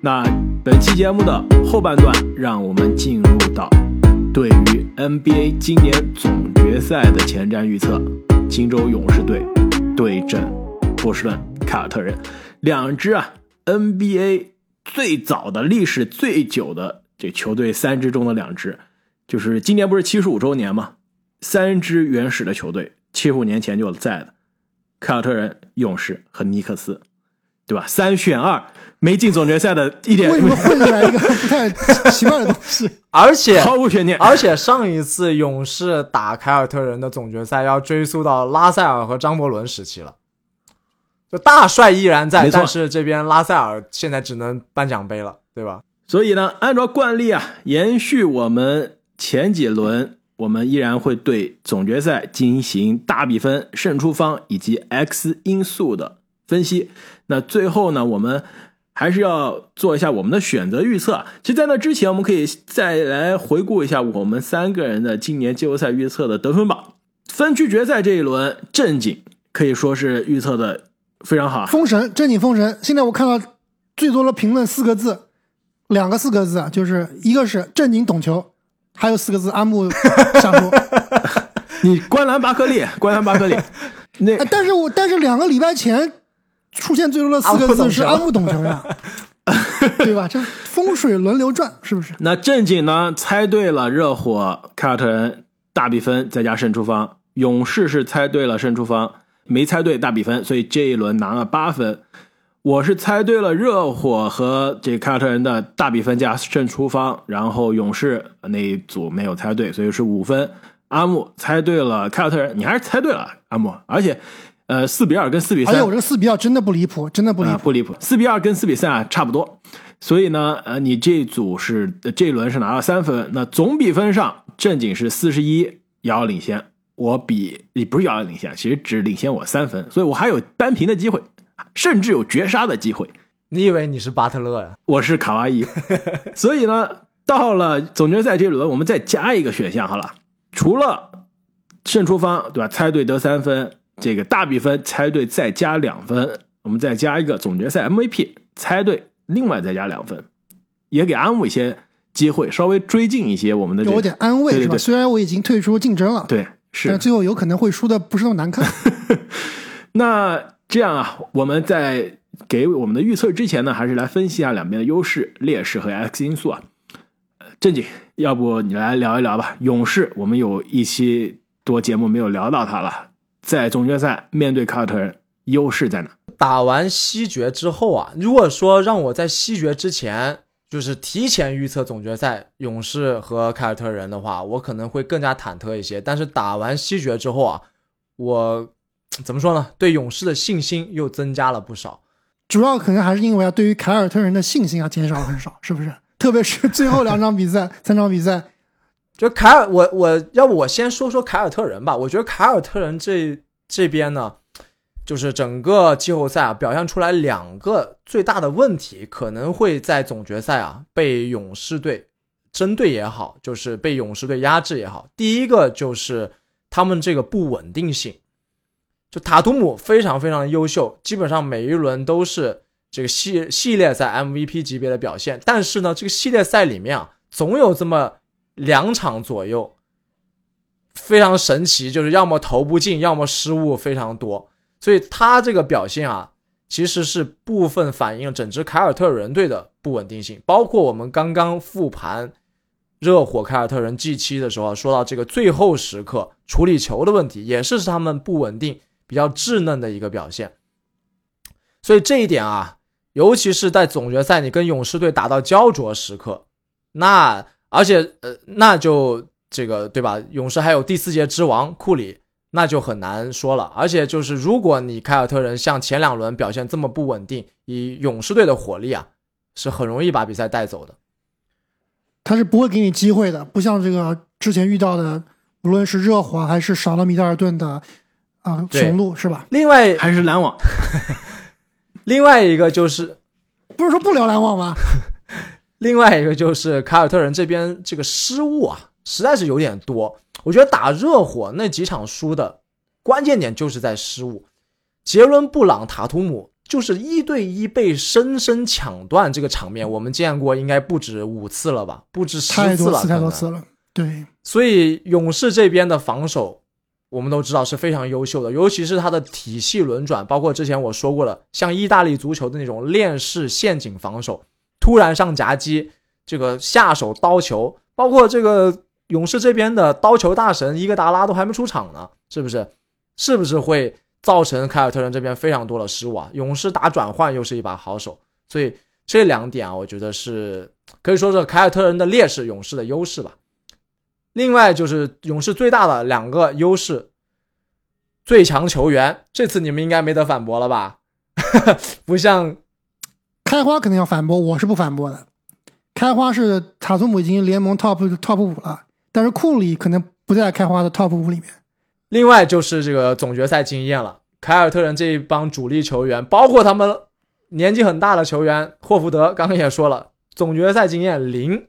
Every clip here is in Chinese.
那本期节目的后半段，让我们进入到对于 NBA 今年总决赛的前瞻预测。金州勇士队对阵波士顿凯尔特人，两支啊 NBA 最早的历史最久的这球队三支中的两支，就是今年不是七十五周年吗？三支原始的球队，七十五年前就在的凯尔特人、勇士和尼克斯，对吧？三选二。没进总决赛的一点，为什么混进来一个不太奇怪的东西？而且毫无悬念。而且上一次勇士打凯尔特人的总决赛要追溯到拉塞尔和张伯伦时期了。就大帅依然在，但是这边拉塞尔现在只能颁奖杯了，对吧？所以呢，按照惯例啊，延续我们前几轮，我们依然会对总决赛进行大比分、胜出方以及 X 因素的分析。那最后呢，我们。还是要做一下我们的选择预测。其实，在那之前，我们可以再来回顾一下我们三个人的今年季后赛预测的得分榜。分区决赛这一轮，正经可以说是预测的非常好。封神，正经封神。现在我看到最多的评论四个字，两个四个字啊，就是一个是正经懂球，还有四个字阿木瞎说。你观澜巴克利，观澜巴克利。那但是我但是两个礼拜前。出现最多的四个字是“阿木懂球”呀，对吧？这风水轮流转，是不是？那正经呢？猜对了，热火、凯尔特人大比分再加胜出方；勇士是猜对了胜出方，没猜对大比分，所以这一轮拿了八分。我是猜对了热火和这凯尔特人的大比分加胜出方，然后勇士那一组没有猜对，所以是五分。阿木猜对了凯尔特人，你还是猜对了，阿木，而且。呃，四比二跟四比三，哎呦，这个四比二真的不离谱，真的不离谱，不离谱。四比二跟四比三啊，差不多。所以呢，呃，你这组是这一轮是拿了三分，那总比分上正经是四十一，遥遥领先。我比你不是遥遥领先，其实只领先我三分，所以我还有扳平的机会，甚至有绝杀的机会。你以为你是巴特勒呀？我是卡哇伊。所以呢，到了总决赛这轮，我们再加一个选项好了，除了胜出方对吧？猜对得三分。这个大比分猜对再加两分，我们再加一个总决赛 MVP 猜对，另外再加两分，也给安慰一些机会，稍微追进一些我们的。有点安慰是吧？虽然我已经退出竞争了，对，是，但最后有可能会输的不是那么难看。那这样啊，我们在给我们的预测之前呢，还是来分析一下两边的优势、劣势和 X 因素啊。正经，要不你来聊一聊吧？勇士，我们有一期多节目没有聊到他了。在总决赛面对凯尔特人，优势在哪？打完西决之后啊，如果说让我在西决之前就是提前预测总决赛勇士和凯尔特人的话，我可能会更加忐忑一些。但是打完西决之后啊，我怎么说呢？对勇士的信心又增加了不少。主要可能还是因为啊，对于凯尔特人的信心啊减少了很少，是不是？特别是最后两场比赛、三场比赛。就凯尔，我我要不我先说说凯尔特人吧。我觉得凯尔特人这这边呢，就是整个季后赛啊表现出来两个最大的问题，可能会在总决赛啊被勇士队针对也好，就是被勇士队压制也好。第一个就是他们这个不稳定性，就塔图姆非常非常优秀，基本上每一轮都是这个系系列赛 MVP 级别的表现，但是呢，这个系列赛里面啊总有这么。两场左右，非常神奇，就是要么投不进，要么失误非常多，所以他这个表现啊，其实是部分反映了整支凯尔特人队的不稳定性。包括我们刚刚复盘热火凯尔特人 G 七的时候，说到这个最后时刻处理球的问题，也是他们不稳定、比较稚嫩的一个表现。所以这一点啊，尤其是在总决赛你跟勇士队打到焦灼时刻，那。而且，呃，那就这个对吧？勇士还有第四节之王库里，那就很难说了。而且，就是如果你凯尔特人像前两轮表现这么不稳定，以勇士队的火力啊，是很容易把比赛带走的。他是不会给你机会的，不像这个之前遇到的，无论是热火还是少了米德尔顿的啊雄鹿，是吧？另外还是篮网，另外一个就是，不是说不聊篮网吗？另外一个就是凯尔特人这边这个失误啊，实在是有点多。我觉得打热火那几场输的关键点就是在失误。杰伦布朗、塔图姆就是一对一被深深抢断这个场面，我们见过应该不止五次了吧，不止十次了，太多次太多次了。对，所以勇士这边的防守，我们都知道是非常优秀的，尤其是他的体系轮转，包括之前我说过的，像意大利足球的那种链式陷阱防守，突然上夹击，这个下手刀球，包括这个勇士这边的刀球大神伊戈达拉都还没出场呢，是不是？是不是会造成凯尔特人这边非常多的失误啊？勇士打转换又是一把好手，所以这两点啊，我觉得是可以说是凯尔特人的劣势，勇士的优势吧。另外就是勇士最大的两个优势，最强球员，这次你们应该没得反驳了吧？不像开花肯定要反驳，我是不反驳的。开花是塔图姆已经联盟 top top 五了，但是库里可能不在开花的 top 五里面。另外就是这个总决赛经验了，凯尔特人这一帮主力球员，包括他们年纪很大的球员霍福德，刚刚也说了，总决赛经验零，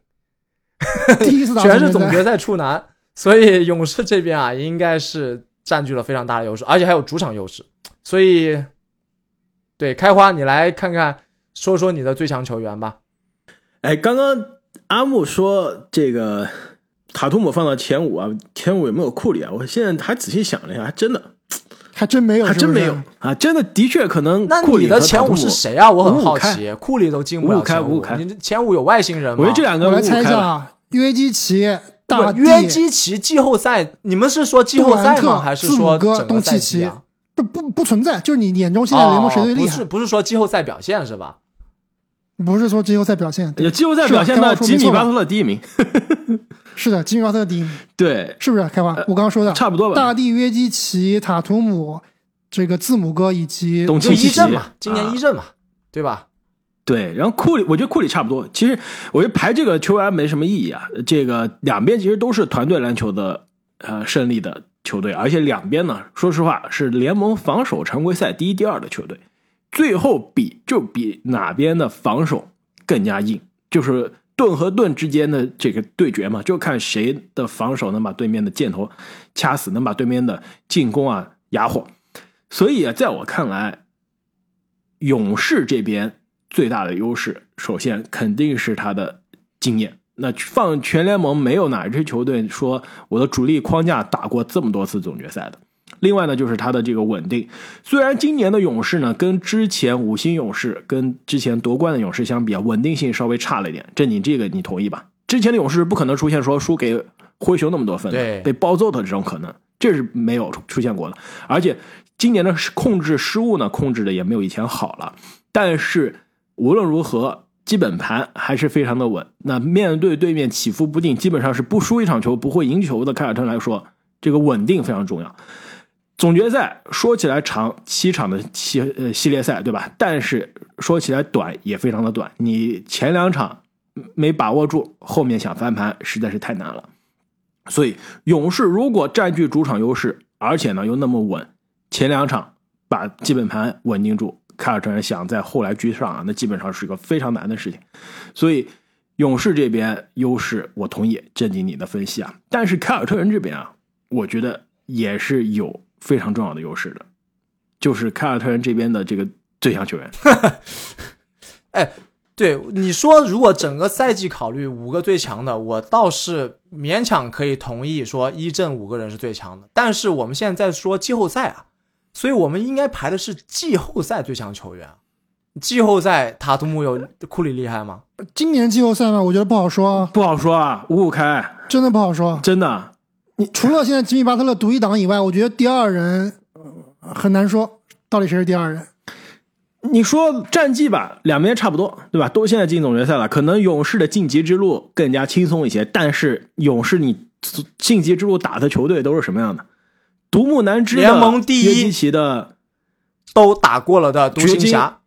第一次打全是总决赛处男，所以勇士这边啊，应该是占据了非常大的优势，而且还有主场优势。所以，对开花，你来看看，说说你的最强球员吧。哎，刚刚阿木说这个塔图姆放到前五啊，前五有没有库里啊？我现在还仔细想了一下，还真的还真没有，还真没有是啊，真的的确可能那库里你的前五是谁啊？我很好奇，库里都进不了五五开前五五开你前五有外星人吗？我觉得这两个。我来猜一。下啊，约基奇、大约基奇季后赛，你们是说季后赛吗？还是说整个赛东契奇季啊？不不不存在，就是你眼中现在联盟谁最厉害哦不是？不是说季后赛表现是吧？不是说季后赛表现，季后赛表现是吧的吉米巴特勒第一名，是的，吉米巴特勒第一名，对，是不是？开花，我刚刚说的，差不多吧。大地、约基奇、塔图姆，这个字母哥以及就东契奇一阵嘛，今年啊一阵嘛，对吧？对，然后库里，我觉得库里差不多。其实我觉得排这个球员没什么意义啊。这个两边其实都是团队篮球的呃胜利的球队，而且两边呢，说实话是联盟防守常规赛第一、第二的球队。最后比就比哪边的防守更加硬，就是盾和盾之间的这个对决嘛，就看谁的防守能把对面的箭头掐死，能把对面的进攻啊哑火。所以啊，在我看来，勇士这边最大的优势，首先肯定是他的经验。那放全联盟没有哪支球队说我的主力框架打过这么多次总决赛的。另外呢，就是他的这个稳定。虽然今年的勇士呢，跟之前五星勇士、跟之前夺冠的勇士相比啊，稳定性稍微差了一点。这你这个你同意吧？之前的勇士不可能出现说输给灰熊那么多分被暴揍的这种可能，这是没有出现过的。而且今年的控制失误呢，控制的也没有以前好了。但是无论如何，基本盘还是非常的稳。那面对对面起伏不定，基本上是不输一场球不会赢球的凯尔特人来说，这个稳定非常重要。总决赛说起来长，七场的系呃系列赛，对吧？但是说起来短也非常的短。你前两场没把握住，后面想翻盘实在是太难了。所以勇士如果占据主场优势，而且呢又那么稳，前两场把基本盘稳定住，凯尔特人想在后来居上啊，那基本上是一个非常难的事情。所以勇士这边优势，我同意正经你的分析啊。但是凯尔特人这边啊，我觉得也是有非常重要的优势的，就是凯尔特人这边的这个最强球员。哎，对你说，如果整个赛季考虑五个最强的，我倒是勉强可以同意说一阵五个人是最强的。但是我们现在在说季后赛啊，所以我们应该排的是季后赛最强球员啊。季后赛塔图姆有库里厉害吗？今年季后赛嘛，我觉得不好说，不好说啊，五五开，真的不好说。真的。你除了现在吉米巴特勒独一档以外，我觉得第二人呃很难说到底谁是第二人。你说战绩吧，两边差不多，对吧？都现在进总决赛了，可能勇士的晋级之路更加轻松一些。但是勇士你晋级之路打的球队都是什么样的？独木难支的联盟第一约基奇的都打过了的独行侠，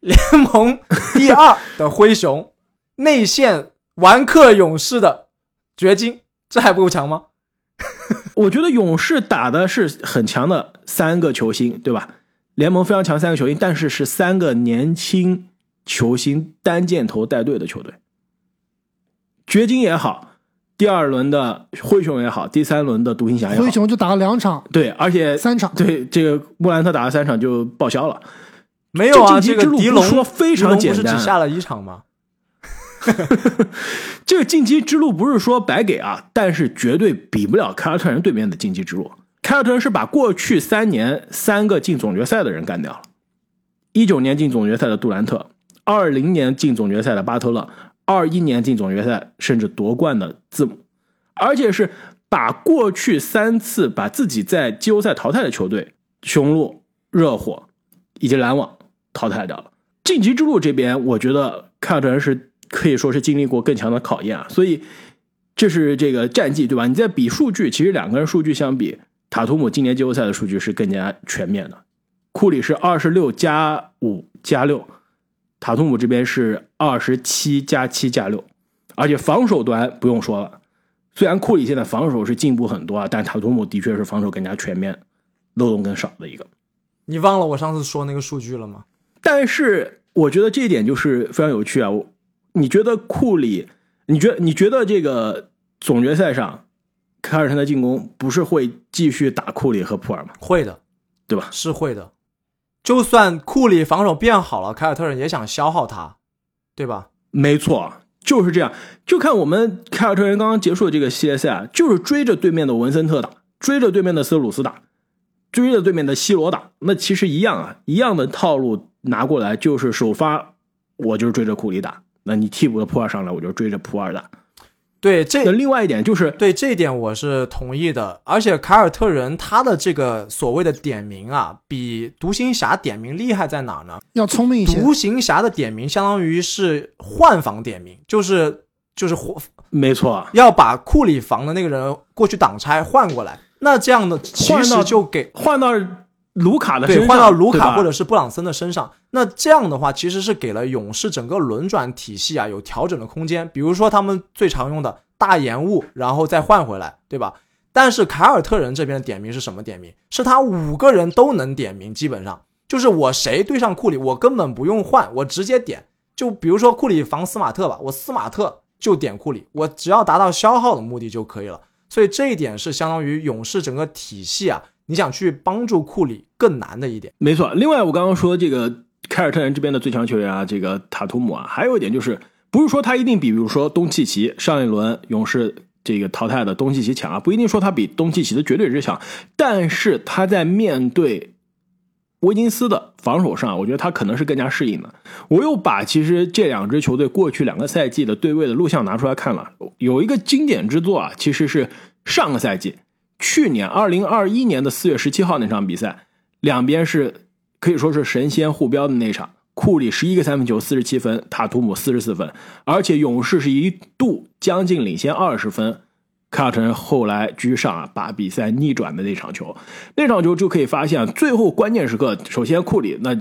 联盟第二的灰熊，内线完克勇士的掘金，这还不够强吗？我觉得勇士打的是很强的三个球星，对吧？联盟非常强三个球星，但是是三个年轻球星单箭头带队的球队。掘金也好，第二轮的灰熊也好，第三轮的独行侠也好灰，熊就打了两场、对，而且三场，对这个莫兰特打了三场就报销了。没有啊，这这晋级之路个狄龙说非常简狄龙不是单只下了一场吗？这个晋级之路不是说白给啊，但是绝对比不了凯尔特人对面的晋级之路。凯尔特人是把过去三年三个进总决赛的人干掉了：一九年进总决赛的杜兰特，二零年进总决赛的巴特勒，二一年进总决赛甚至夺冠的字母，而且是把过去三次把自己在季后赛淘汰的球队雄鹿、热火以及篮网淘汰掉了。晋级之路这边，我觉得凯尔特人是可以说是经历过更强的考验啊，所以这是这个战绩对吧？你在比数据，其实两个人数据相比，塔图姆今年季后赛的数据是更加全面的。库里是二十六加五加六，塔图姆这边是二十七加七加六，而且防守端不用说了，虽然库里现在防守是进步很多啊，但塔图姆的确是防守更加全面，漏洞更少的一个。你忘了我上次说那个数据了吗？但是我觉得这一点就是非常有趣啊！我你觉得库里，你觉你觉得这个总决赛上，凯尔特人的进攻不是会继续打库里和普尔吗？会的，对吧？是会的。就算库里防守变好了，凯尔特人也想消耗他，对吧？没错，就是这样。就看我们凯尔特人刚刚结束的这个系列赛啊，就是追着对面的文森特打，追着对面的斯鲁斯打，追着对面的西罗打。那其实一样啊，一样的套路拿过来，就是首发我就是追着库里打，那你替补的普尔上来，我就追着普尔打。对，这那另外一点就是，对这一点我是同意的。而且凯尔特人他的这个所谓的点名啊，比独行侠点名厉害在哪儿呢？要聪明一些。独行侠的点名相当于是换防点名，就是就是换没错，要把库里防的那个人过去挡拆换过来。那这样的其换到实就给换到卢卡的身上，对换到卢卡或者是布朗森的身上。那这样的话，其实是给了勇士整个轮转体系啊有调整的空间。比如说他们最常用的大延误，然后再换回来，对吧？但是凯尔特人这边的点名是什么点名？是他五个人都能点名，基本上就是我谁对上库里，我根本不用换，我直接点。就比如说库里防斯马特吧，我斯马特就点库里，我只要达到消耗的目的就可以了。所以这一点是相当于勇士整个体系啊，你想去帮助库里更难的一点。没错。另外，我刚刚说这个凯尔特人这边的最强球员啊，这个塔图姆啊，还有一点就是，不是说他一定比，比如说东契奇上一轮勇士这个淘汰的东契奇强啊，不一定说他比东契奇的绝对值强，但是他在面对威金斯的防守上，我觉得他可能是更加适应的。我又把其实这两支球队过去两个赛季的对位的录像拿出来看了，有一个经典之作啊，其实是上个赛季，去年二零二一年的四月十七号那场比赛，两边是可以说是神仙互飙的那场。库里十一个三分球，四十七分；塔图姆四十四分，而且勇士是一度将近领先二十分。凯尔特人后来居上啊，把比赛逆转的那场球，那场球就可以发现，最后关键时刻，首先库里那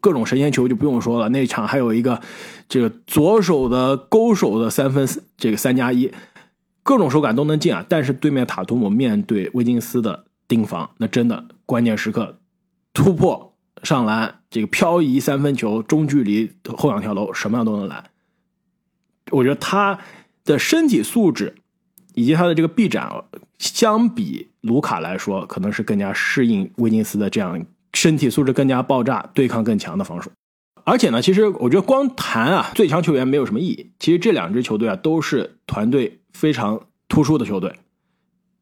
各种神仙球就不用说了，那场还有一个这个左手的勾手的三分，这个三加一，各种手感都能进啊。但是对面塔图姆面对威金斯的盯防，那真的关键时刻突破上篮，这个漂移三分球，中距离后仰跳楼，什么样都能来。我觉得他的身体素质。以及他的这个臂展，相比卢卡来说，可能是更加适应威金斯的这样身体素质更加爆炸、对抗更强的防守。而且呢，其实我觉得光谈啊最强球员没有什么意义。其实这两支球队啊都是团队非常突出的球队。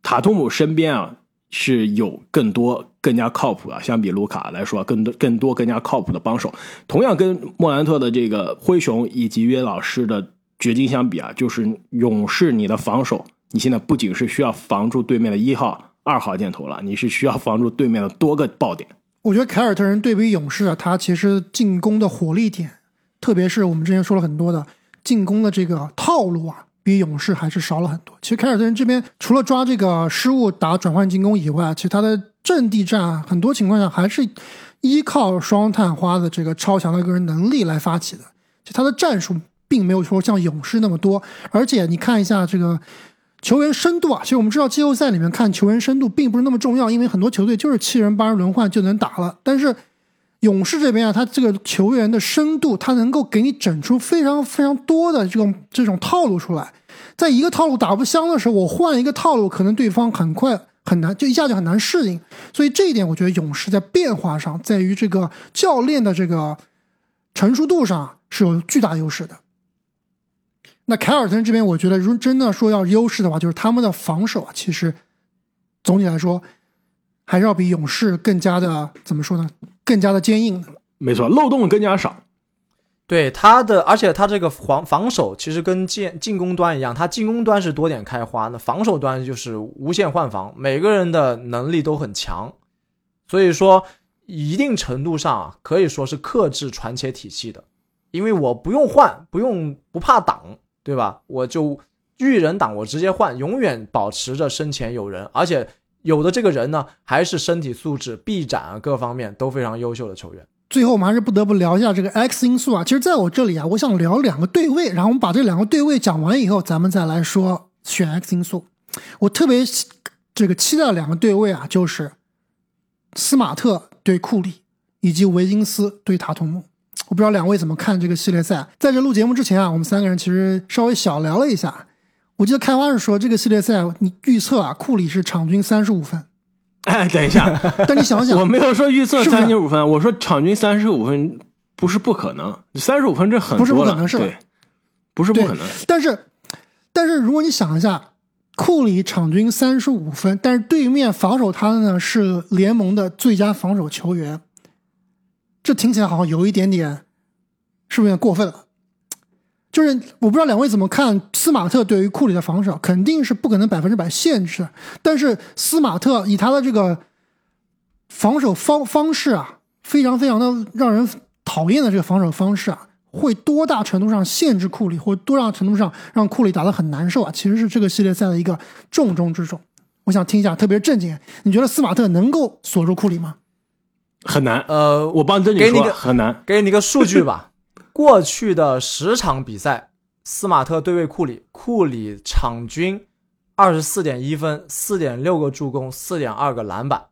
塔图姆身边啊是有更多更加靠谱啊，相比卢卡来说，更多更多更加靠谱的帮手。同样跟莫兰特的这个灰熊以及约老师的掘金相比啊，就是勇士你的防守。你现在不仅是需要防住对面的一号、二号箭头了，你是需要防住对面的多个爆点。我觉得凯尔特人对比勇士啊，他其实进攻的火力点，特别是我们之前说了很多的进攻的这个套路啊，比勇士还是少了很多。其实凯尔特人这边除了抓这个失误打转换进攻以外，其实他的阵地战，很多情况下还是依靠双探花的这个超强的个人能力来发起的。就他的战术并没有说像勇士那么多，而且你看一下这个。球员深度啊，其实我们知道季后赛里面看球员深度并不是那么重要，因为很多球队就是七人八人轮换就能打了。但是勇士这边啊，他这个球员的深度，他能够给你整出非常非常多的这种这种套路出来。在一个套路打不香的时候，我换一个套路，可能对方很快很难，就一下就很难适应。所以这一点，我觉得勇士在变化上，在于这个教练的这个成熟度上是有巨大优势的。那凯尔特人这边，我觉得如真的说要优势的话，就是他们的防守啊，其实总体来说还是要比勇士更加的怎么说呢？更加的坚硬的。没错，漏洞更加少。对他的，而且他这个防防守其实跟进进攻端一样，他进攻端是多点开花，那防守端就是无限换防，每个人的能力都很强，所以说一定程度上啊，可以说是克制传切体系的，因为我不用换，不用不怕挡，对吧？我就遇人挡，我直接换，永远保持着身前有人，而且有的这个人呢，还是身体素质、臂展啊各方面都非常优秀的球员。最后，我们还是不得不聊一下这个 X 因素啊。其实，在我这里啊，我想聊两个对位，然后我们把这两个对位讲完以后，咱们再来说选 X 因素。我特别这个期待两个对位啊，就是斯马特对库里，以及维金斯对塔图姆。我不知道两位怎么看这个系列赛。在这录节目之前啊，我们三个人其实稍微小聊了一下。我记得开花是说这个系列赛你预测啊，库里是场均三十五分。哎，等一下，但你想想，我没有说预测三十五分，我说场均三十五分不是不可能，三十五分这很不是不可能是吧对，不是不可能。但是，但是如果你想一下，库里场均三十五分，但是对面防守他的呢是联盟的最佳防守球员，这听起来好像有一点点，是不是有点过分了？就是我不知道两位怎么看斯马特对于库里的防守，肯定是不可能百分之百限制，但是斯马特以他的这个防守方方式啊，非常非常的让人讨厌的这个防守方式啊，会多大程度上限制库里，或多大程度上让库里打得很难受啊？其实是这个系列赛的一个重中之重。我想听一下，特别正经，你觉得斯马特能够锁住库里吗？很难。呃，我帮正经说给你个很难。给你个数据吧，过去的十场比赛，斯马特对位库里，库里场均二十四点一分，四点六个助攻，四点二个篮板。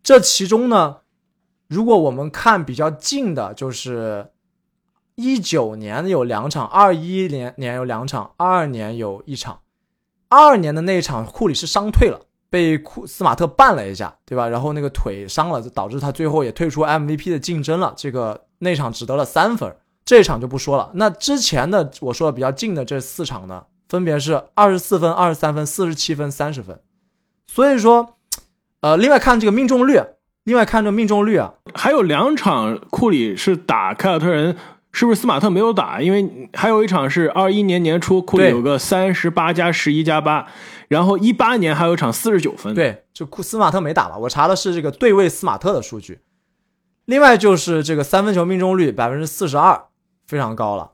这其中呢，如果我们看比较近的，就是一九年有两场，二一年年有两场，二二年有一场。二二年的那一场，库里是伤退了，被库斯马特绊了一下，对吧？然后那个腿伤了，就导致他最后也退出 MVP 的竞争了。这个那场只得了三分，这一场就不说了。那之前的我说的比较近的这四场呢，分别是二十四分、二十三分、四十七分、三十分。所以说，呃，另外看这个命中率，另外看这个命中率啊，还有两场库里是打凯尔特人，是不是斯马特没有打？因为还有一场是二一年年初库里有个三十八加十一加八，然后一八年还有一场四十九分。，对，就库斯马特没打吧？我查的是这个对位斯马特的数据。另外就是这个三分球命中率百分之四十二，非常高了。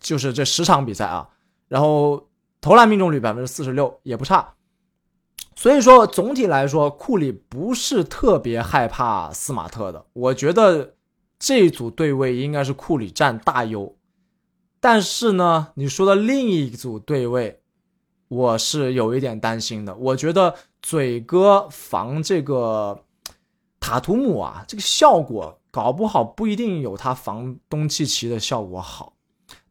就是这十场比赛啊，然后投篮命中率百分之四十六，也不差。所以说总体来说，库里不是特别害怕斯马特的。我觉得这一组对位应该是库里占大优。但是呢，你说的另一组对位，我是有一点担心的。我觉得嘴哥防这个塔图姆啊，这个效果搞不好不一定有他防东契奇的效果好。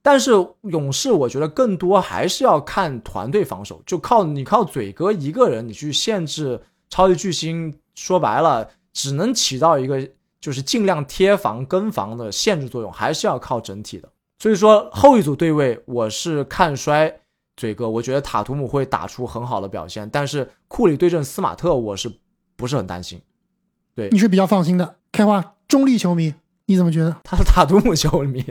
但是勇士，我觉得更多还是要看团队防守，就靠你靠嘴哥一个人，你去限制超级巨星，说白了，只能起到一个就是尽量贴防跟防的限制作用，还是要靠整体的。所以说后一组对位，我是看衰嘴哥，我觉得塔图姆会打出很好的表现，但是库里对阵斯马特，我是不是很担心？你是比较放心的。开花中立球迷，你怎么觉得？他是塔图姆球迷，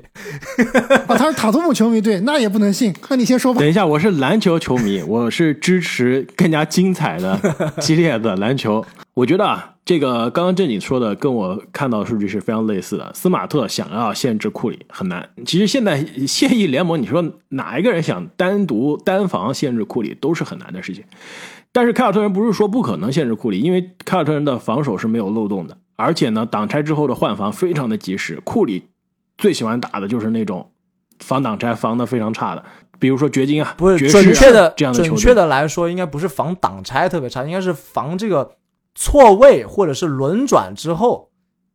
啊，他是塔图姆球迷，对，那也不能信。那你先说吧等。一下，我是篮球球迷，我是支持更加精彩的、激烈的篮球。我觉得啊，这个刚刚正经说的跟我看到的数据是非常类似的。斯马特想要限制库里很难，其实现在现役联盟，你说哪一个人想单独单防限制库里都是很难的事情。但是凯尔特人不是说不可能限制库里，因为凯尔特人的防守是没有漏洞的，而且呢，挡拆之后的换防非常的及时。库里最喜欢打的就是那种防挡拆防的非常差的，比如说掘金啊，不是爵士啊准确的这样的球队准确的来说，应该不是防挡拆特别差，应该是防这个错位或者是轮转之后，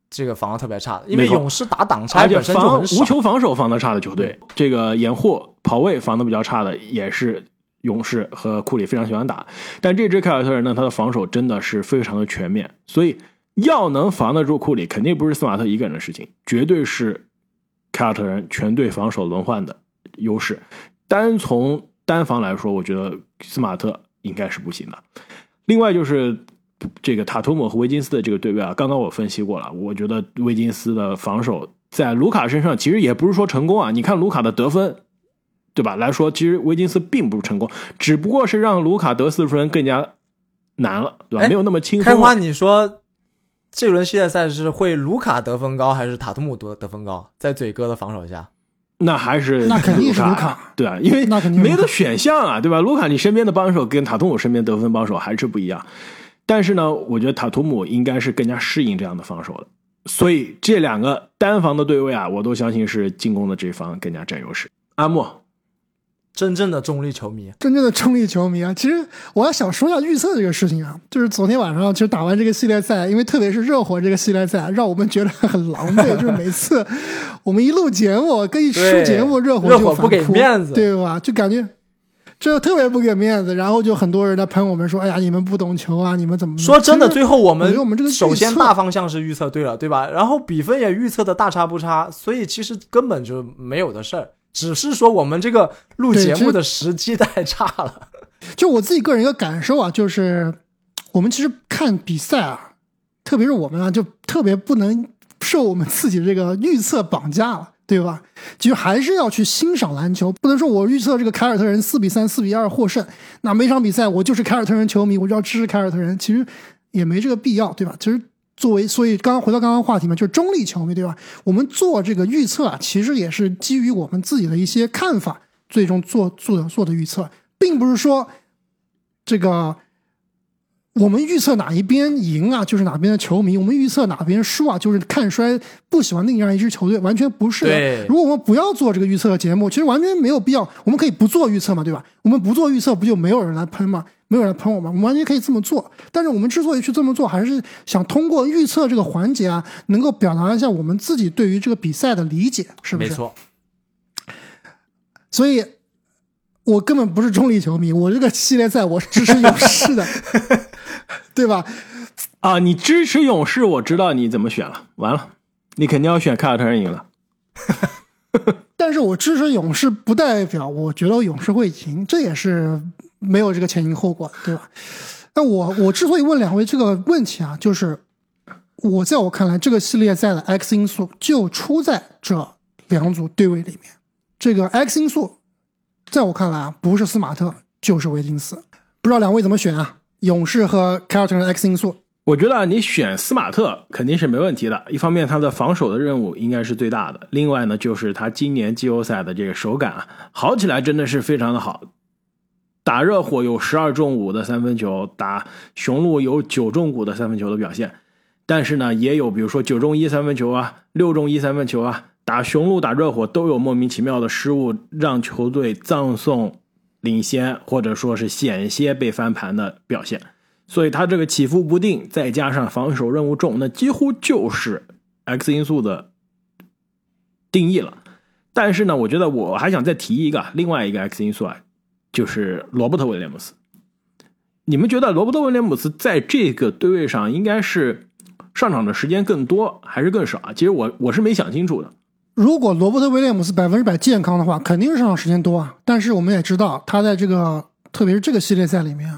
这个防的特别差。因为勇士打挡拆本身就很少无。球防守防的差的球队，这个掩护跑位防的比较差的也是勇士和库里非常喜欢打，但这支凯尔特人呢，他的防守真的是非常的全面，所以要能防得住库里，肯定不是斯马特一个人的事情，绝对是凯尔特人全队防守轮换的优势。单从单防来说，我觉得斯马特应该是不行的。另外就是这个塔图姆和维金斯的这个对位啊，刚刚我分析过了，我觉得维金斯的防守在卢卡身上其实也不是说成功啊，你看卢卡的得分。对吧？来说，其实维金斯并不成功，只不过是让卢卡得四分更加难了，对吧？没有那么轻松。开花，你说这轮系列赛是会卢卡得分高，还是塔图姆得得分高？在嘴哥的防守下，那还是那肯定是卢卡，对啊，因为那肯定没得选项啊，对吧？卢卡，你身边的帮手跟塔图姆身边得分帮手还是不一样。但是呢，我觉得塔图姆应该是更加适应这样的防守的，所以这两个单防的对位啊，我都相信是进攻的这方更加占优势。阿莫。真正的中立球迷，真正的中立球迷啊！其实我还想说一下预测这个事情啊，就是昨天晚上其实打完这个系列赛，因为特别是热火这个系列赛，让我们觉得很狼狈。就是每次我们一录节目跟一出节目，热火就不给面子，对吧？就感觉这特别不给面子，然后就很多人在喷我们说：“哎呀，你们不懂球啊，你们怎么？”说真的，最后我们我们这个首先大方向是预测对了，对吧？然后比分也预测的大差不差，所以其实根本就没有的事儿。只是说我们这个录节目的时机太差了。就我自己个人一个感受啊，就是 我们其实看比赛啊，特别是我们啊，就特别不能受我们自己这个预测绑架了，对吧？就还是要去欣赏篮球，不能说我预测这个凯尔特人四比三、四比二获胜，那每场比赛我就是凯尔特人球迷，我就要支持凯尔特人，其实也没这个必要，对吧？其实。作为，所以刚刚回到刚刚话题嘛，就是中立球迷，对吧？我们做这个预测啊，其实也是基于我们自己的一些看法，最终做做的做的预测，并不是说这个我们预测哪一边赢啊，就是哪边的球迷；我们预测哪边输啊，就是看衰不喜欢另外一支球队，完全不是。对，如果我们不要做这个预测的节目，其实完全没有必要。我们可以不做预测嘛，对吧？我们不做预测，不就没有人来喷吗？没有人喷我们，我们完全可以这么做。但是我们之所以去这么做，还是想通过预测这个环节啊，能够表达一下我们自己对于这个比赛的理解，是不是？没错。所以，我根本不是中立球迷，我这个系列赛我是支持勇士的，对吧？啊，你支持勇士，我知道你怎么选了。完了，你肯定要选凯尔特人赢了。但是我支持勇士，不代表我觉得勇士会赢，这也是。没有这个前因后果，对吧？那我我之所以问两位这个问题啊，就是我在我看来，这个系列赛的 X 因素就出在这两组对位里面。这个 X 因素，在我看来啊，不是斯马特就是维金斯。不知道两位怎么选啊？勇士和凯尔特人 X 因素，我觉得你选斯马特肯定是没问题的。一方面，他的防守的任务应该是最大的；另外呢，就是他今年季后赛的这个手感啊，好起来真的是非常的好。打热火有十二中五的三分球，打雄鹿有九中五的三分球的表现，但是呢，也有比如说九中一三分球啊，六中一三分球啊，打雄鹿、打热火都有莫名其妙的失误，让球队葬送领先，或者说是险些被翻盘的表现。所以他这个起伏不定，再加上防守任务重，那几乎就是 X 因素的定义了。但是呢，我觉得我还想再提一个另外一个 X 因素啊。就是罗伯特威廉姆斯，你们觉得罗伯特威廉姆斯在这个对位上应该是上场的时间更多还是更少啊？其实我我是没想清楚的。如果罗伯特威廉姆斯百分之百健康的话，肯定是上场时间多啊。但是我们也知道，他在这个特别是这个系列赛里面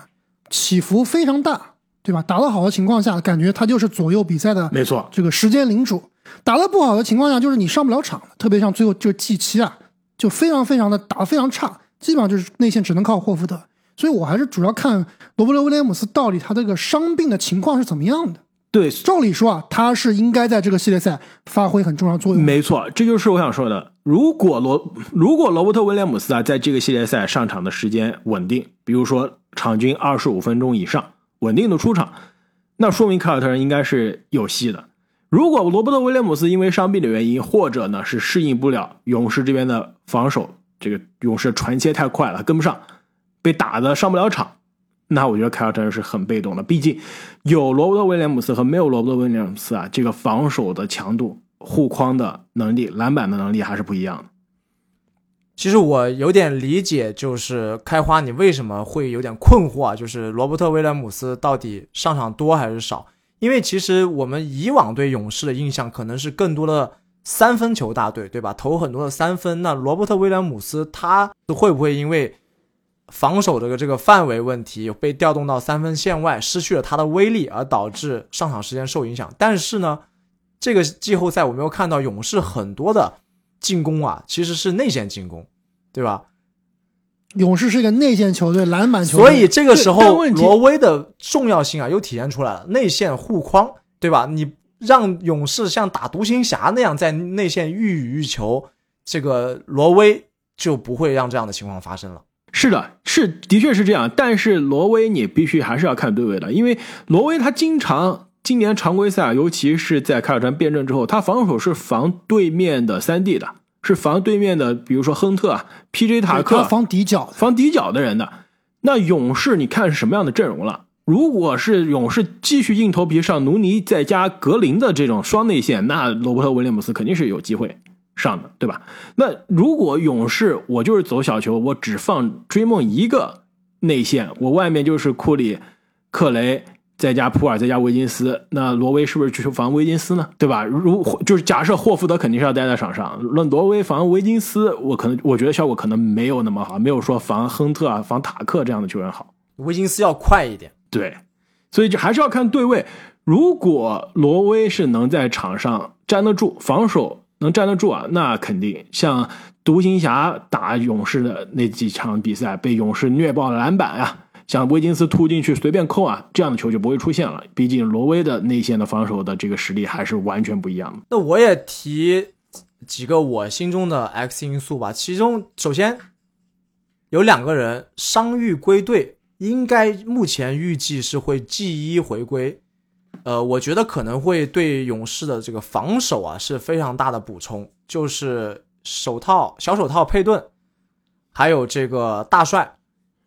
起伏非常大，对吧？打得好的情况下，感觉他就是左右比赛的没错这个时间领主；打得不好的情况下，就是你上不了场。特别像最后就是 G 七啊，就非常非常的打得非常差。基本上就是内线只能靠霍福德，所以我还是主要看罗伯特威廉姆斯到底他这个伤病的情况是怎么样的。对，照理说啊，他是应该在这个系列赛发挥很重要作用。没错，这就是我想说的。如果罗如果罗伯特威廉姆斯啊，在这个系列赛上场的时间稳定，比如说场均二十五分钟以上，稳定的出场，那说明凯尔特人应该是有戏的。如果罗伯特威廉姆斯因为伤病的原因，或者呢是适应不了勇士这边的防守。这个勇士传切太快了，跟不上，被打的上不了场。那我觉得凯尔特人是很被动的，毕竟有罗伯特威廉姆斯和没有罗伯特威廉姆斯啊，这个防守的强度、护框的能力、篮板的能力还是不一样的。其实我有点理解，就是开花你为什么会有点困惑啊？就是罗伯特威廉姆斯到底上场多还是少？因为其实我们以往对勇士的印象可能是更多的三分球大队，对吧？投很多的三分。那罗伯特威廉姆斯他会不会因为防守的这个范围问题被调动到三分线外，失去了他的威力，而导致上场时间受影响？但是呢，这个季后赛我没有看到勇士很多的进攻啊，其实是内线进攻。对吧？勇士是一个内线球队，篮板球队，所以这个时候但问题挪威的重要性啊又体现出来了，内线护框，对吧？你让勇士像打独行侠那样在内线欲语欲求，这个罗威就不会让这样的情况发生了。是的，是的确是这样，但是挪威你必须还是要看对位的，因为挪威他经常今年常规赛，尤其是在凯尔特人变阵之后，他防守是防对面的三 D 的，是防对面的，比如说亨特啊、PJ 塔克防底角，防底角的人的。那勇士你看是什么样的阵容了？如果是勇士继续硬头皮上努尼再加格林的这种双内线，那罗伯特威廉姆斯肯定是有机会上的，对吧？那如果勇士我就是走小球，我只放追梦一个内线，我外面就是库里、克雷。再加普尔，再加维金斯，那罗威是不是去防维金斯呢？对吧？如就是假设霍福德肯定是要待在场上，那罗威防维金斯，我可能我觉得效果可能没有那么好，没有说防亨特啊、防塔克这样的球员好。维金斯要快一点，对，所以就还是要看对位。如果罗威是能在场上站得住，防守能站得住啊，那肯定像独行侠打勇士的那几场比赛，被勇士虐爆篮板啊。像威金斯突进去随便扣啊，这样的球就不会出现了。毕竟挪威的内线的防守的这个实力还是完全不一样的。那我也提几个我心中的 X 因素吧。其中，首先有两个人伤愈归队，应该目前预计是会 G 一回归。呃，我觉得可能会对勇士的这个防守啊是非常大的补充，就是手套小手套佩顿，还有这个大帅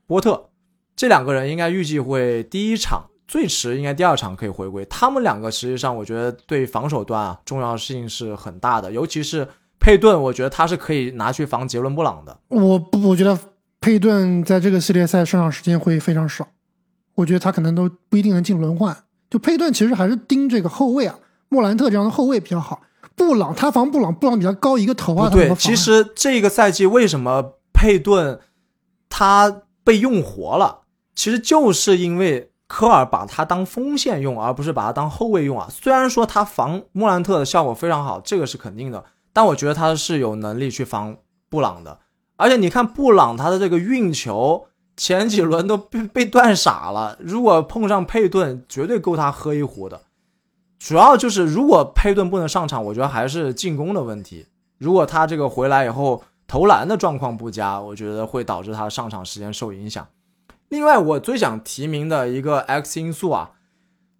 波特。这两个人应该预计会第一场最迟应该第二场可以回归。他们两个实际上我觉得对防守端啊重要性是很大的，尤其是佩顿，我觉得他是可以拿去防杰伦布朗的。我不，我觉得佩顿在这个系列赛上场时间会非常少，我觉得他可能都不一定能进轮换。就佩顿其实还是盯这个后卫啊，莫兰特这样的后卫比较好。布朗他防布朗，布朗比他高一个头啊。对，其实这个赛季为什么佩顿他被用活了？其实就是因为科尔把他当锋线用，而不是把他当后卫用啊。虽然说他防莫兰特的效果非常好，这个是肯定的，但我觉得他是有能力去防布朗的。而且你看布朗他的这个运球，前几轮都被被断傻了。如果碰上佩顿，绝对够他喝一壶的。主要就是如果佩顿不能上场，我觉得还是进攻的问题。如果他这个回来以后投篮的状况不佳，我觉得会导致他上场时间受影响。另外，我最想提名的一个 X 因素啊，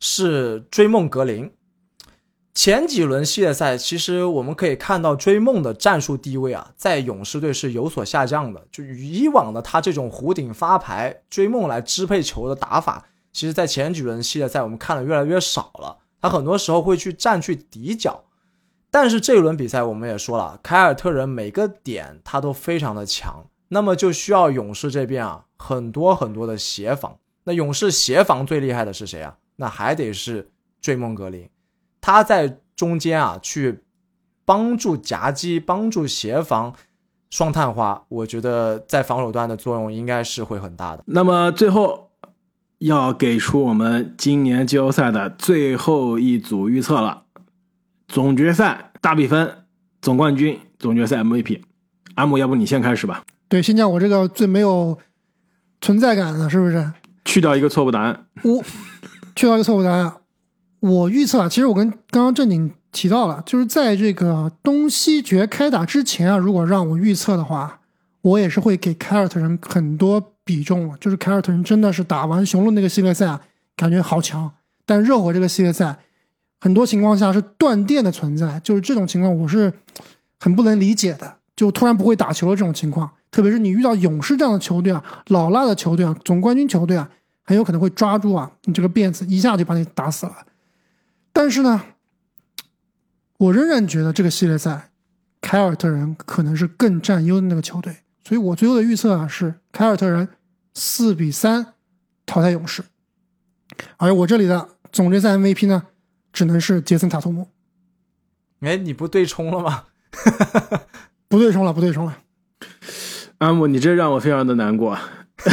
是追梦格林。前几轮系列赛，其实我们可以看到追梦的战术地位啊，在勇士队是有所下降的。就以往的他这种弧顶发牌追梦来支配球的打法，其实在前几轮系列赛我们看的越来越少了。他很多时候会去占据底角，但是这一轮比赛我们也说了，凯尔特人每个点他都非常的强。那么就需要勇士这边啊，很多很多的协防。那勇士协防最厉害的是谁啊？那还得是追梦格林，他在中间啊去帮助夹击、帮助协防双探花，我觉得在防守端的作用应该是会很大的。那么最后要给出我们今年季后赛的最后一组预测了，总决赛大比分，总冠军，总决赛 MVP。阿姆，要不你先开始吧。对，先讲我这个最没有存在感的，是不是？去掉一个错误答案。我去掉一个错误答案。我预测啊，其实我跟刚刚正经提到了，就是在这个东西决开打之前啊，如果让我预测的话，我也是会给凯尔特人很多比重。就是凯尔特人真的是打完雄鹿那个系列赛啊，感觉好强，但热火这个系列赛很多情况下是断电的存在，就是这种情况我是很不能理解的，就突然不会打球的这种情况。特别是你遇到勇士这样的球队啊，老辣的球队啊，总冠军球队啊，很有可能会抓住啊你这个辫子，一下就把你打死了。但是呢，我仍然觉得这个系列赛，凯尔特人可能是更占优的那个球队。所以我最后的预测啊是凯尔特人四比三淘汰勇士，而我这里的总决赛 MVP 呢，只能是杰森塔图姆。哎，你不对冲了吗？不对冲了，不对冲了。阿木，你这让我非常的难过。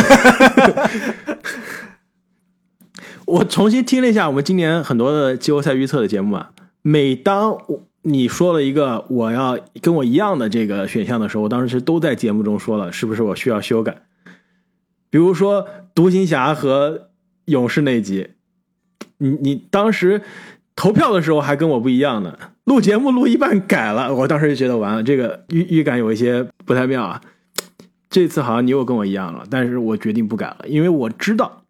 我重新听了一下我们今年很多的季后赛预测的节目啊，每当我你说了一个我要跟我一样的这个选项的时候，我当时都在节目中说了，是不是我需要修改？比如说独行侠和勇士那集，你你当时投票的时候还跟我不一样呢，录节目录一半改了，我当时就觉得完了，这个预预感有一些不太妙啊。这次好像你又跟我一样了，但是我决定不改了，因为我知道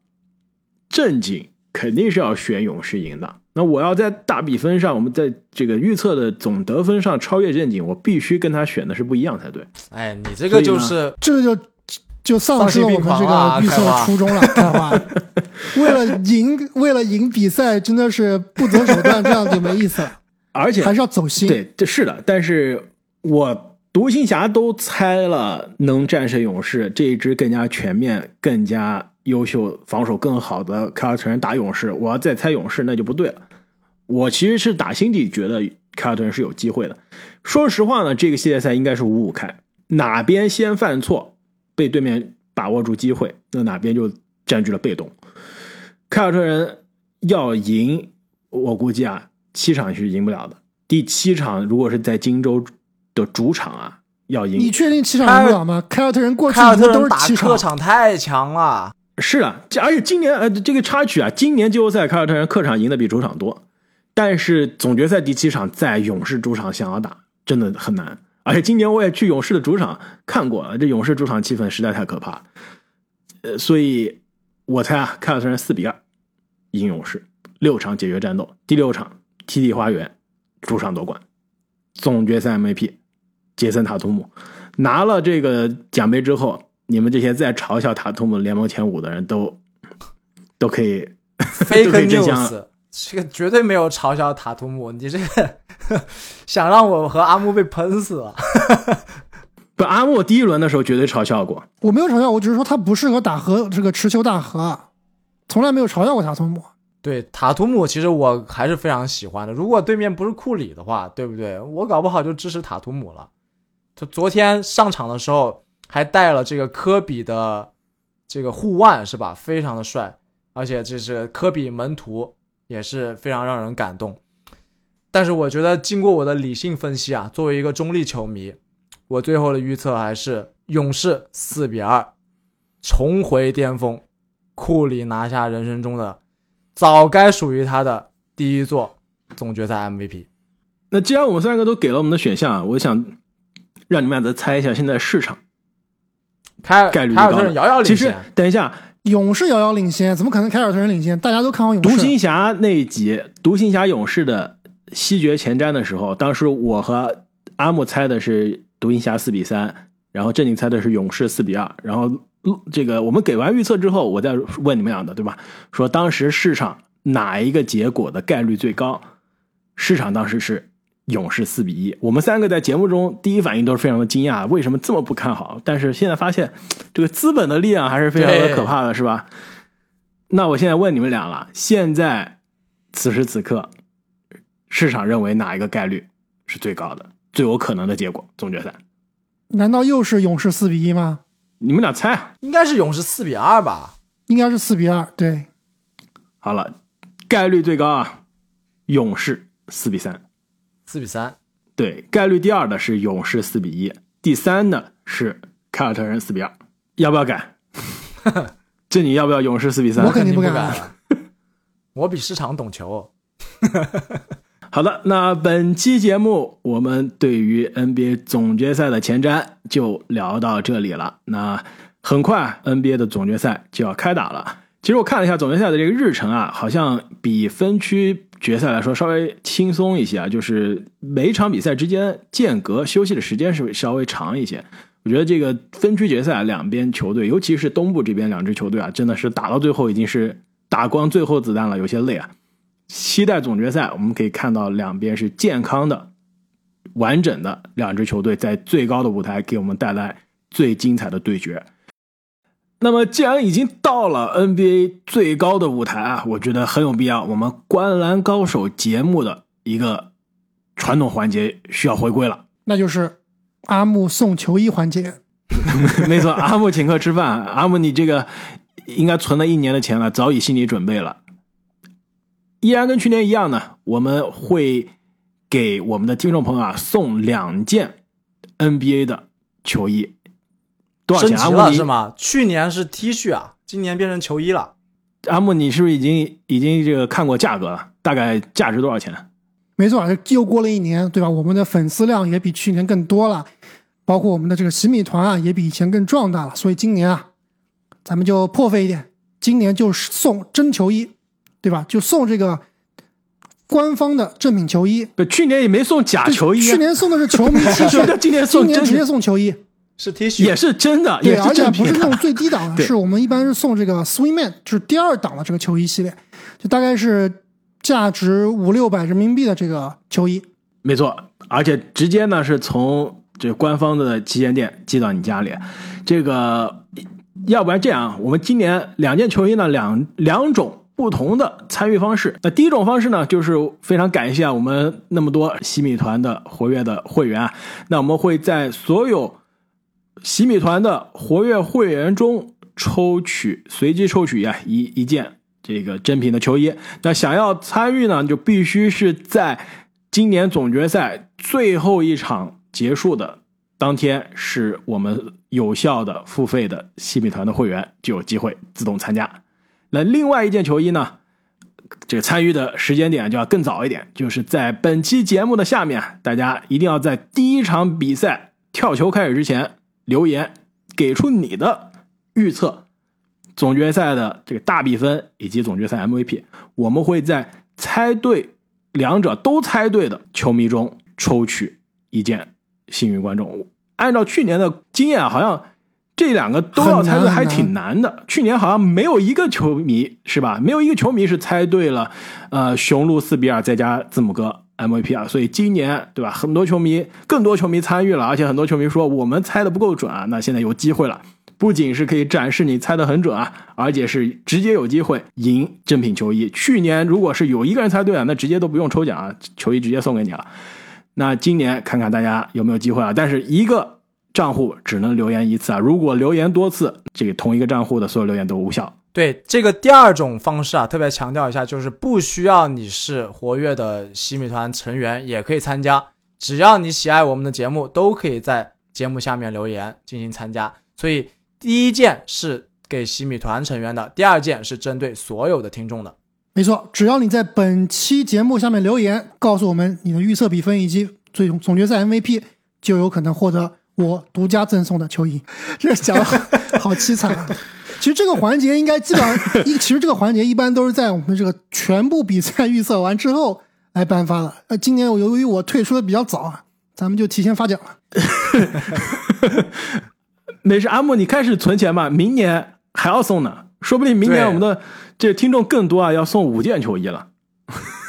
正经肯定是要选勇士赢的。那我要在大比分上，我们在这个预测的总得分上超越正经，我必须跟他选的是不一样才对。哎，你这个就是这个就就丧失了我们这个预测的初衷了，开花。为了赢，为了赢比赛，真的是不择手段，这样就没意思了。而且还是要走心。对，这是的，但是我。独行侠都猜了能战胜勇士这一支更加全面、更加优秀、防守更好的凯尔特人打勇士，我要再猜勇士那就不对了。我其实是打心底觉得凯尔特人是有机会的。说实话呢，这个系列赛应该是五五开，哪边先犯错被对面把握住机会，那哪边就占据了被动。凯尔特人要赢，我估计啊，七场是赢不了的。第七场如果是在荆州。的主场啊，要赢。你确定七场赢不了吗？凯尔特人过去都是七场，客场太强了。是啊，而且今年呃，这个插曲啊，今年季后赛凯尔特人客场赢的比主场多，但是总决赛第七场在勇士主场想要打，真的很难。而且今年我也去勇士的主场看过，这勇士主场气氛实在太可怕。呃，所以我猜啊，凯尔特人四比二赢勇士，六场解决战斗，第六场 TD 花园主场夺冠，总决赛 MVP。杰森·塔图姆拿了这个奖杯之后，你们这些在嘲笑塔图姆联盟前五的人都都可以飞跟 news，这个绝对没有嘲笑塔图姆，你这个想让我和阿木被喷死了。不，阿木第一轮的时候绝对嘲笑过，我没有嘲笑，我只是说他不适合打和这个持球大和，从来没有嘲笑过塔图姆。对塔图姆，其实我还是非常喜欢的。如果对面不是库里的话，对不对？我搞不好就支持塔图姆了。就昨天上场的时候还带了这个科比的这个护腕是吧？非常的帅，而且这是科比门徒，也是非常让人感动。但是我觉得经过我的理性分析啊，作为一个中立球迷，我最后的预测还是勇士四比二重回巅峰，库里拿下人生中的早该属于他的第一座总决赛 MVP。那既然我们三个都给了我们的选项，我想。让你们俩再猜一下，现在市场开概率高。遥遥领先。其实等一下，勇士遥遥领先，怎么可能凯尔特人领先？大家都看好勇士。独行侠 那一集，独行侠勇士的西决前瞻的时候，当时我和阿木猜的是独行侠四比三，然后正经猜的是勇士四比二。然后这个我们给完预测之后，我再问你们俩的，对吧？说当时市场哪一个结果的概率最高？市场当时是。勇士四比一，我们三个在节目中第一反应都是非常的惊讶，为什么这么不看好？但是现在发现，这个资本的力量还是非常的可怕的，是吧？那我现在问你们俩了，现在此时此刻，市场认为哪一个概率是最高的、最有可能的结果？总决赛？难道又是勇士四比一吗？你们俩猜，应该是勇士四比二吧？应该是四比二，对。好了，概率最高啊，勇士四比三。四比三，对，概率第二的是勇士四比一，第三呢是凯尔特人四比二，要不要改？这你要不要勇士四比三？我肯定不改，我比市场懂球。好的，那本期节目我们对于 NBA 总决赛的前瞻就聊到这里了。那很快 NBA 的总决赛就要开打了。其实我看了一下总决赛的这个日程啊，好像比分区。决赛来说稍微轻松一些啊，就是每一场比赛之间间隔休息的时间是稍微长一些。我觉得这个分区决赛两边球队，尤其是东部这边两支球队啊，真的是打到最后已经是打光最后子弹了，有些累啊。期待总决赛，我们可以看到两边是健康的、完整的两支球队在最高的舞台给我们带来最精彩的对决。那么，既然已经到了 NBA 最高的舞台啊，我觉得很有必要，我们《观篮高手》节目的一个传统环节需要回归了，那就是阿木送球衣环节。没错，阿木请客吃饭，阿木你这个应该存了一年的钱了，早已心理准备了。依然跟去年一样呢，我们会给我们的听众朋友啊送两件 NBA 的球衣。多少钱？阿木是吗？去年是 T 恤啊，今年变成球衣了。阿木，你是不是已经已经这个看过价格了？大概价值多少钱？没错，又过了一年，对吧？我们的粉丝量也比去年更多了，包括我们的这个洗米团啊，也比以前更壮大了。所以今年啊，咱们就破费一点，今年就送真球衣，对吧？就送这个官方的正品球衣。对，去年也没送假球衣，去年送的是球迷 T 恤，今年今年直接送球衣。是 T 恤，也是真的，对，而且不是那种最低档 的，是我们一般是送这个 Swingman，就是第二档的这个球衣系列，就大概是价值五六百人民币的这个球衣。没错，而且直接呢是从这官方的旗舰店寄到你家里。这个要不然这样，我们今年两件球衣呢，两两种不同的参与方式。那第一种方式呢，就是非常感谢我们那么多西米团的活跃的会员啊，那我们会在所有。洗米团的活跃会员中抽取，随机抽取呀一一件这个真品的球衣。那想要参与呢，就必须是在今年总决赛最后一场结束的当天，是我们有效的付费的洗米团的会员就有机会自动参加。那另外一件球衣呢，这个参与的时间点就要更早一点，就是在本期节目的下面，大家一定要在第一场比赛跳球开始之前。留言给出你的预测，总决赛的这个大比分以及总决赛 MVP，我们会在猜对两者都猜对的球迷中抽取一件幸运观众。按照去年的经验，好像这两个都要猜对还挺难的。去年好像没有一个球迷是吧？没有一个球迷是猜对了，呃，雄鹿四比二再加字母哥。MVP 啊，所以今年对吧？很多球迷，更多球迷参与了，而且很多球迷说我们猜的不够准啊。那现在有机会了，不仅是可以展示你猜的很准啊，而且是直接有机会赢正品球衣。去年如果是有一个人猜对啊，那直接都不用抽奖啊，球衣直接送给你了。那今年看看大家有没有机会啊？但是一个账户只能留言一次啊，如果留言多次，这个同一个账户的所有留言都无效。对这个第二种方式啊，特别强调一下，就是不需要你是活跃的西米团成员也可以参加，只要你喜爱我们的节目，都可以在节目下面留言进行参加。所以第一件是给西米团成员的，第二件是针对所有的听众的。没错，只要你在本期节目下面留言，告诉我们你的预测比分以及最终总决赛 MVP，就有可能获得我独家赠送的球衣。这讲的好凄惨啊！其实这个环节应该基本上 一，其实这个环节一般都是在我们这个全部比赛预测完之后来颁发的。呃，今年由于我退出的比较早啊，咱们就提前发奖了。没事，阿木，你开始存钱吧，明年还要送呢，说不定明年我们的这听众更多啊，要送五件球衣了。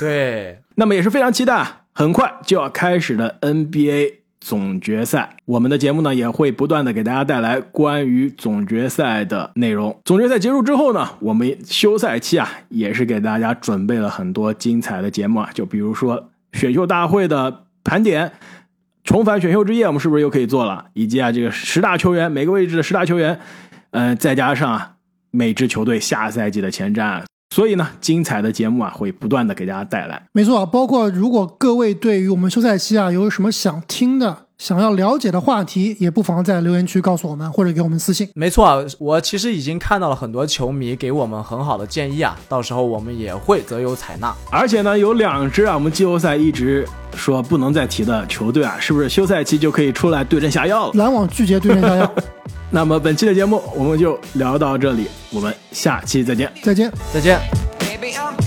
对，那么也是非常期待，很快就要开始的 NBA。总决赛，我们的节目呢也会不断的给大家带来关于总决赛的内容。总决赛结束之后呢，我们休赛期啊也是给大家准备了很多精彩的节目啊，就比如说选秀大会的盘点，重返选秀之夜，我们是不是又可以做了？以及啊这个十大球员每个位置的十大球员，嗯，再加上每支球队下赛季的前瞻。所以呢，精彩的节目啊，会不断的给大家带来。没错啊，包括如果各位对于我们休赛期啊有什么想听的、想要了解的话题，也不妨在留言区告诉我们，或者给我们私信。没错，我其实已经看到了很多球迷给我们很好的建议啊，到时候我们也会择优采纳。而且呢，有两支啊，我们季后赛一直说不能再提的球队啊，是不是休赛期就可以出来对症下药了？篮网拒绝对症下药。那么本期的节目我们就聊到这里我们下期再见。再见。再见。